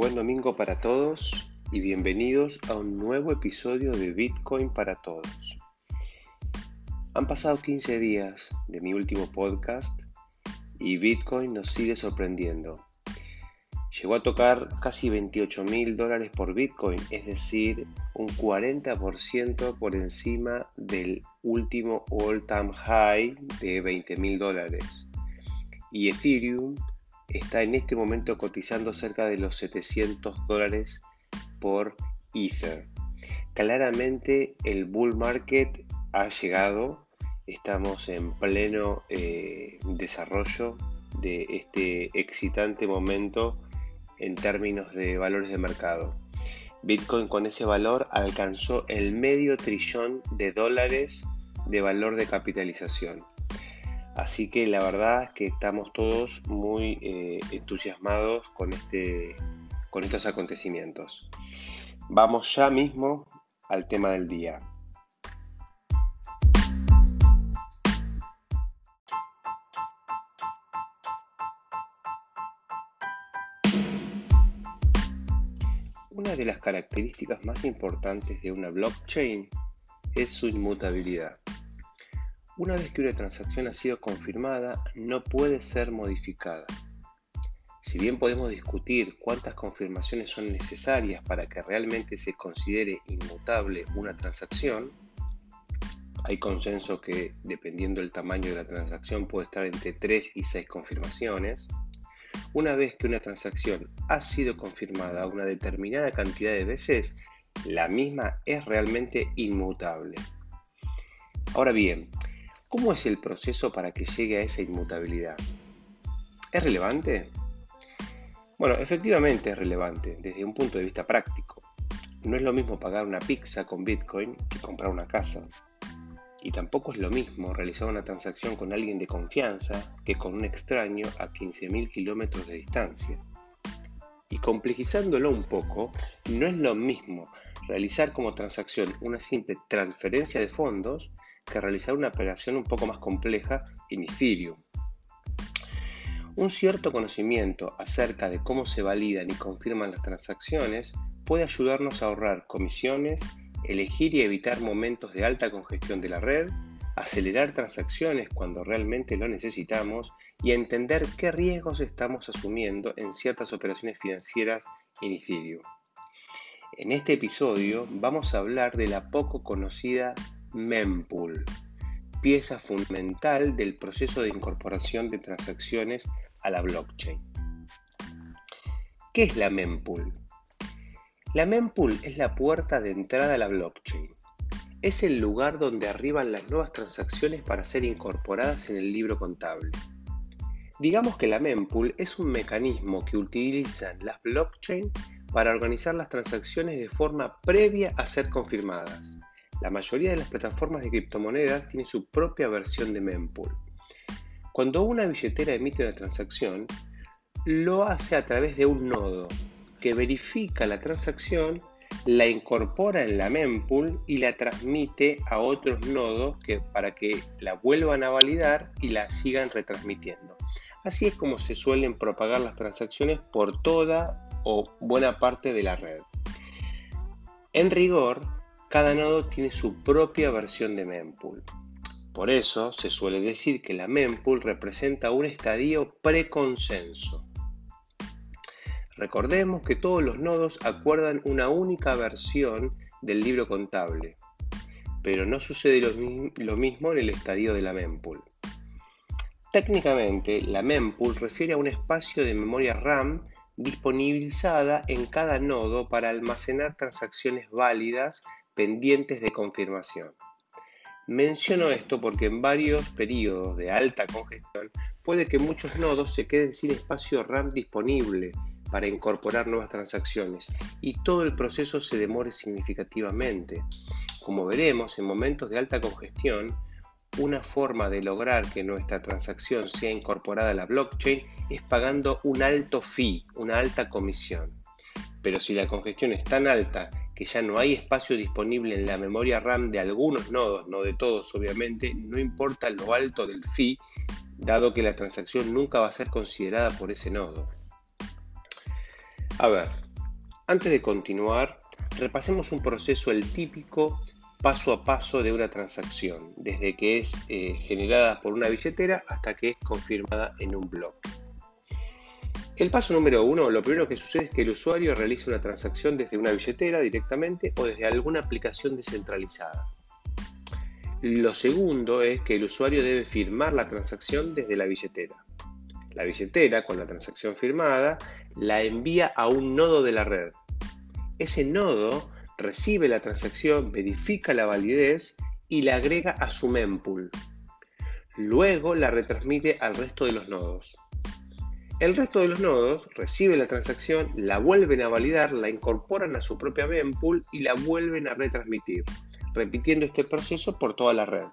Buen domingo para todos y bienvenidos a un nuevo episodio de Bitcoin para todos. Han pasado 15 días de mi último podcast y Bitcoin nos sigue sorprendiendo. Llegó a tocar casi 28 mil dólares por Bitcoin, es decir, un 40% por encima del último all-time high de 20 mil dólares. Y Ethereum está en este momento cotizando cerca de los 700 dólares por Ether. Claramente el bull market ha llegado, estamos en pleno eh, desarrollo de este excitante momento en términos de valores de mercado. Bitcoin con ese valor alcanzó el medio trillón de dólares de valor de capitalización. Así que la verdad es que estamos todos muy eh, entusiasmados con, este, con estos acontecimientos. Vamos ya mismo al tema del día. Una de las características más importantes de una blockchain es su inmutabilidad. Una vez que una transacción ha sido confirmada, no puede ser modificada. Si bien podemos discutir cuántas confirmaciones son necesarias para que realmente se considere inmutable una transacción, hay consenso que dependiendo del tamaño de la transacción puede estar entre 3 y 6 confirmaciones. Una vez que una transacción ha sido confirmada una determinada cantidad de veces, la misma es realmente inmutable. Ahora bien, ¿Cómo es el proceso para que llegue a esa inmutabilidad? ¿Es relevante? Bueno, efectivamente es relevante desde un punto de vista práctico. No es lo mismo pagar una pizza con Bitcoin que comprar una casa. Y tampoco es lo mismo realizar una transacción con alguien de confianza que con un extraño a 15.000 kilómetros de distancia. Y complejizándolo un poco, no es lo mismo realizar como transacción una simple transferencia de fondos que realizar una operación un poco más compleja en Ethereum. Un cierto conocimiento acerca de cómo se validan y confirman las transacciones puede ayudarnos a ahorrar comisiones, elegir y evitar momentos de alta congestión de la red, acelerar transacciones cuando realmente lo necesitamos y entender qué riesgos estamos asumiendo en ciertas operaciones financieras en Ethereum. En este episodio vamos a hablar de la poco conocida mempool, pieza fundamental del proceso de incorporación de transacciones a la blockchain. ¿Qué es la mempool? La mempool es la puerta de entrada a la blockchain. Es el lugar donde arriban las nuevas transacciones para ser incorporadas en el libro contable. Digamos que la mempool es un mecanismo que utilizan las blockchain para organizar las transacciones de forma previa a ser confirmadas. La mayoría de las plataformas de criptomonedas tienen su propia versión de mempool. Cuando una billetera emite una transacción, lo hace a través de un nodo que verifica la transacción, la incorpora en la mempool y la transmite a otros nodos que, para que la vuelvan a validar y la sigan retransmitiendo. Así es como se suelen propagar las transacciones por toda o buena parte de la red. En rigor, cada nodo tiene su propia versión de mempool. Por eso se suele decir que la mempool representa un estadio preconsenso. Recordemos que todos los nodos acuerdan una única versión del libro contable, pero no sucede lo, mismo en el estadio de la mempool. Técnicamente, la mempool refiere a un espacio de memoria RAM disponibilizada en cada nodo para almacenar transacciones válidas pendientes de confirmación. Menciono esto porque en varios periodos de alta congestión puede que muchos nodos se queden sin espacio RAM disponible para incorporar nuevas transacciones y todo el proceso se demore significativamente. Como veremos, en momentos de alta congestión, una forma de lograr que nuestra transacción sea incorporada a la blockchain es pagando un alto fee, una alta comisión. Pero si la congestión es tan alta que ya no hay espacio disponible en la memoria RAM de algunos nodos, no de todos obviamente, no importa lo alto del fee, dado que la transacción nunca va a ser considerada por ese nodo. A ver, Antes de continuar, repasemos un proceso el típico paso a paso de una transacción, desde que es eh, generada por una billetera hasta que es confirmada en un bloque. El paso número uno, lo primero que sucede es que el usuario realiza una transacción desde una billetera directamente o desde alguna aplicación descentralizada. Lo segundo es que el usuario debe firmar la transacción desde la billetera. La billetera, con la transacción firmada, la envía a un nodo de la red. Ese nodo recibe la transacción, verifica la validez y la agrega a su mempool. Luego la retransmite al resto de los nodos. El resto de los nodos recibe la transacción, la vuelven a validar, la incorporan a su propia mempool y la vuelven a retransmitir, repitiendo este proceso por toda la red.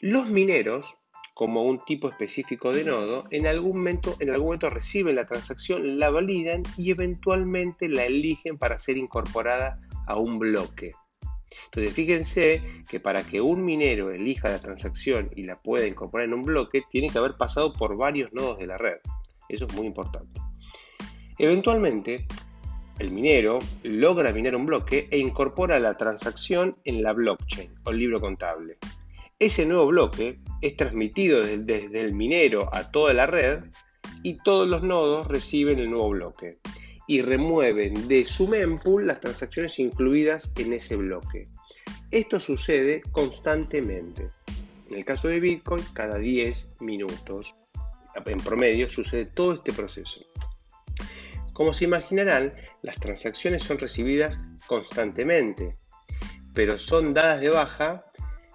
Los mineros, como un tipo específico de nodo, en algún momento, en algún momento reciben la transacción, la validan y eventualmente la eligen para ser incorporada a un bloque. Entonces fíjense que para que un minero elija la transacción y la pueda incorporar en un bloque, tiene que haber pasado por varios nodos de la red. Eso es muy importante. Eventualmente, el minero logra minar un bloque e incorpora la transacción en la blockchain o el libro contable. Ese nuevo bloque es transmitido desde el minero a toda la red y todos los nodos reciben el nuevo bloque y remueven de su mempool las transacciones incluidas en ese bloque. Esto sucede constantemente. En el caso de Bitcoin, cada 10 minutos. En promedio sucede todo este proceso. Como se imaginarán, las transacciones son recibidas constantemente, pero son dadas de baja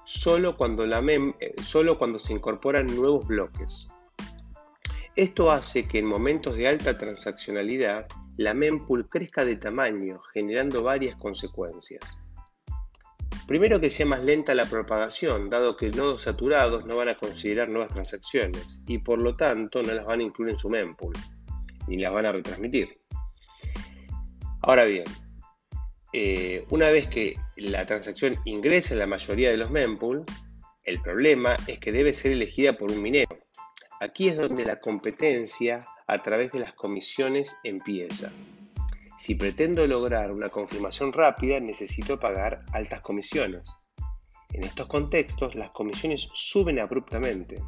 solo cuando, eh, solo cuando se incorporan nuevos bloques. Esto hace que en momentos de alta transaccionalidad la mempool crezca de tamaño, generando varias consecuencias. Primero que sea más lenta la propagación, dado que nodos saturados no van a considerar nuevas transacciones y por lo tanto no las van a incluir en su mempool, ni las van a retransmitir. Ahora bien, eh, una vez que la transacción ingresa en la mayoría de los mempool, el problema es que debe ser elegida por un minero. Aquí es donde la competencia a través de las comisiones empieza. Si pretendo lograr una confirmación rápida, necesito pagar altas comisiones. En estos contextos, las comisiones suben abruptamente,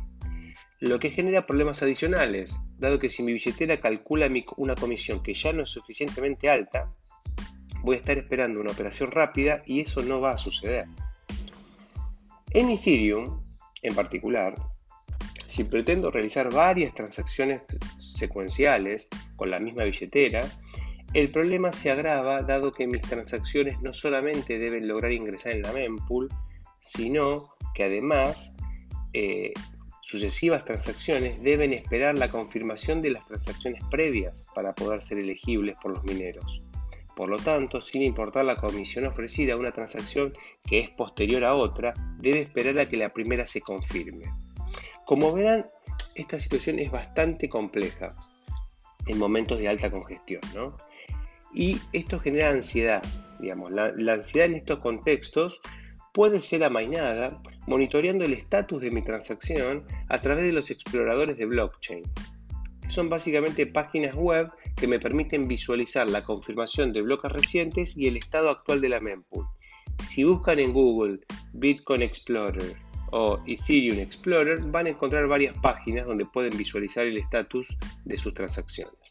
lo que genera problemas adicionales, dado que si mi billetera calcula una comisión que ya no es suficientemente alta, voy a estar esperando una operación rápida y eso no va a suceder. En Ethereum, en particular, si pretendo realizar varias transacciones secuenciales con la misma billetera, el problema se agrava dado que mis transacciones no solamente deben lograr ingresar en la mempool, sino que además eh, sucesivas transacciones deben esperar la confirmación de las transacciones previas para poder ser elegibles por los mineros. Por lo tanto, sin importar la comisión ofrecida una transacción que es posterior a otra, debe esperar a que la primera se confirme. Como verán, esta situación es bastante compleja en momentos de alta congestión, ¿no? Y esto genera ansiedad, digamos. La, ansiedad en estos contextos puede ser amainada monitoreando el estatus de mi transacción a través de los exploradores de blockchain. Son básicamente páginas web que me permiten visualizar la confirmación de bloques recientes y el estado actual de la mempool. Si buscan en Google Bitcoin Explorer o Ethereum Explorer van a encontrar varias páginas donde pueden visualizar el estatus de sus transacciones.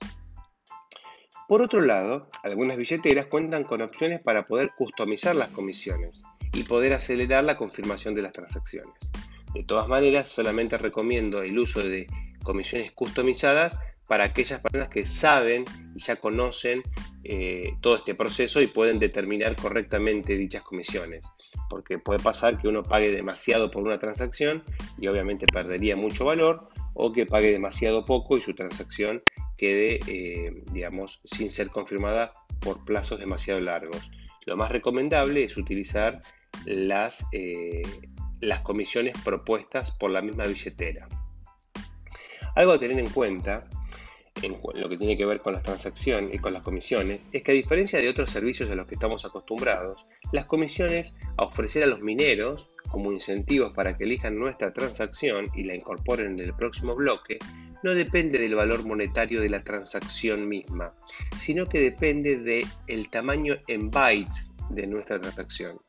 Por otro lado, algunas billeteras cuentan con opciones para poder customizar las comisiones y poder acelerar la confirmación de las transacciones. De todas maneras, solamente recomiendo el uso de comisiones customizadas para aquellas personas que saben y ya conocen eh, todo este proceso y pueden determinar correctamente dichas comisiones. Porque puede pasar que uno pague demasiado por una transacción y obviamente perdería mucho valor, o que pague demasiado poco y su transacción quede, eh, digamos, sin ser confirmada por plazos demasiado largos. Lo más recomendable es utilizar las, eh, las comisiones propuestas por la misma billetera. Algo a tener en cuenta en lo que tiene que ver con las transacciones y con las comisiones es que a diferencia de otros servicios a los que estamos acostumbrados, las comisiones a ofrecer a los mineros como incentivos para que elijan nuestra transacción y la incorporen en el próximo bloque no depende del valor monetario de la transacción misma, sino que depende del tamaño en bytes de nuestra transacción.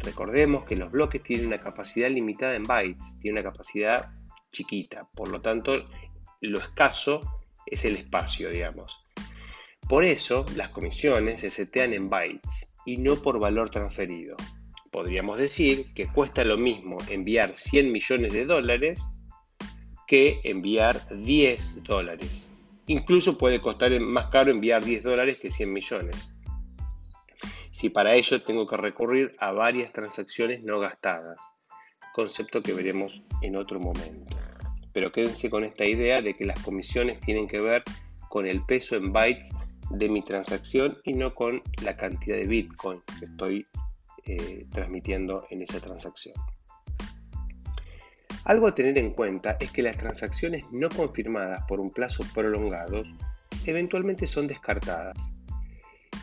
Recordemos que los bloques tienen una capacidad limitada en bytes, tienen una capacidad chiquita, por lo tanto lo escaso es el espacio, digamos. Por eso las comisiones se setean en bytes y no por valor transferido. Podríamos decir que cuesta lo mismo enviar 100 millones de dólares que enviar 10 dólares. Incluso puede costar más caro enviar 10 dólares que 100 millones. Si para ello tengo que recurrir a varias transacciones no gastadas, concepto que veremos en otro momento. Pero quédense con esta idea de que las comisiones tienen que ver con el peso en bytes de mi transacción y no con la cantidad de Bitcoin que estoy eh, transmitiendo en esa transacción. Algo a tener en cuenta es que las transacciones no confirmadas por un plazo prolongado eventualmente son descartadas.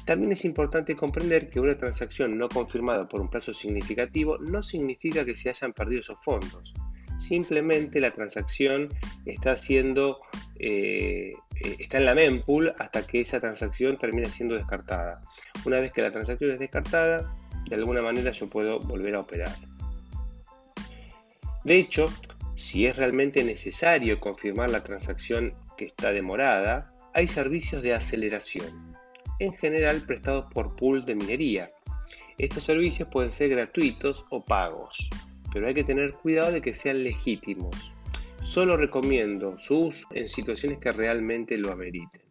También es importante comprender que una transacción no confirmada por un plazo significativo no significa que se hayan perdido esos fondos. Simplemente la transacción está siendo eh, eh, está en la mempool hasta que esa transacción termina siendo descartada. Una vez que la transacción es descartada, de alguna manera yo puedo volver a operar. De hecho, si es realmente necesario confirmar la transacción que está demorada, hay servicios de aceleración, en general prestados por pool de minería. Estos servicios pueden ser gratuitos o pagos, pero hay que tener cuidado de que sean legítimos. Solo recomiendo su uso en situaciones que realmente lo ameriten.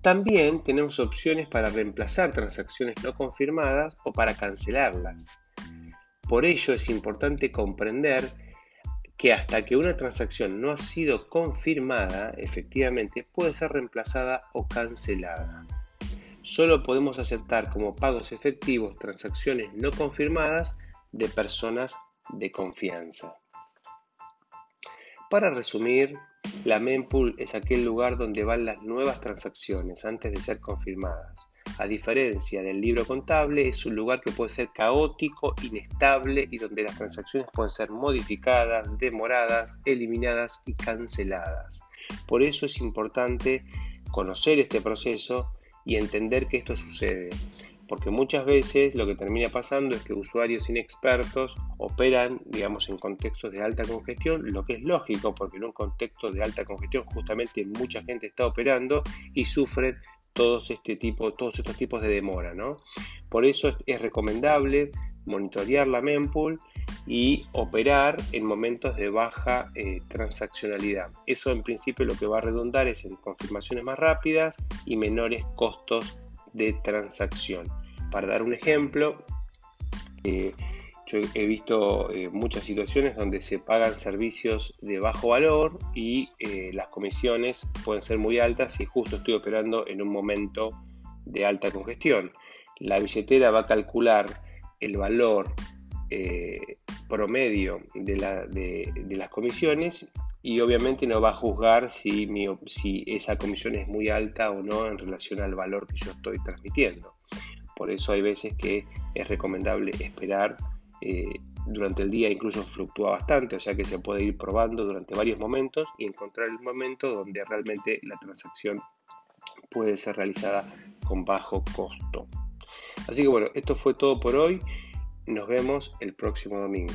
También tenemos opciones para reemplazar transacciones no confirmadas o para cancelarlas. Por ello es importante comprender que hasta que una transacción no ha sido confirmada, efectivamente puede ser reemplazada o cancelada. Solo podemos aceptar como pagos efectivos transacciones no confirmadas de personas de confianza. Para resumir, la mempool es aquel lugar donde van las nuevas transacciones antes de ser confirmadas. A diferencia del libro contable, es un lugar que puede ser caótico, inestable y donde las transacciones pueden ser modificadas, demoradas, eliminadas y canceladas. Por eso es importante conocer este proceso y entender que esto sucede. Porque muchas veces lo que termina pasando es que usuarios inexpertos operan, digamos, en contextos de alta congestión, lo que es lógico, porque en un contexto de alta congestión justamente mucha gente está operando y sufren todos, este tipo, todos estos tipos de demora. ¿no? Por eso es, recomendable monitorear la mempool y operar en momentos de baja eh, transaccionalidad. Eso en principio lo que va a redundar es en confirmaciones más rápidas y menores costos de transacción. Para dar un ejemplo, eh, yo he visto eh, muchas situaciones donde se pagan servicios de bajo valor y eh, las comisiones pueden ser muy altas si justo estoy operando en un momento de alta congestión. La billetera va a calcular el valor promedio de, las comisiones y obviamente no va a juzgar si, esa comisión es muy alta o no en relación al valor que yo estoy transmitiendo. Por eso hay veces que es recomendable esperar eh, durante el día incluso fluctúa bastante, o sea que se puede ir probando durante varios momentos y encontrar el momento donde realmente la transacción puede ser realizada con bajo costo. Así que bueno, esto fue todo por hoy. Nos vemos el próximo domingo.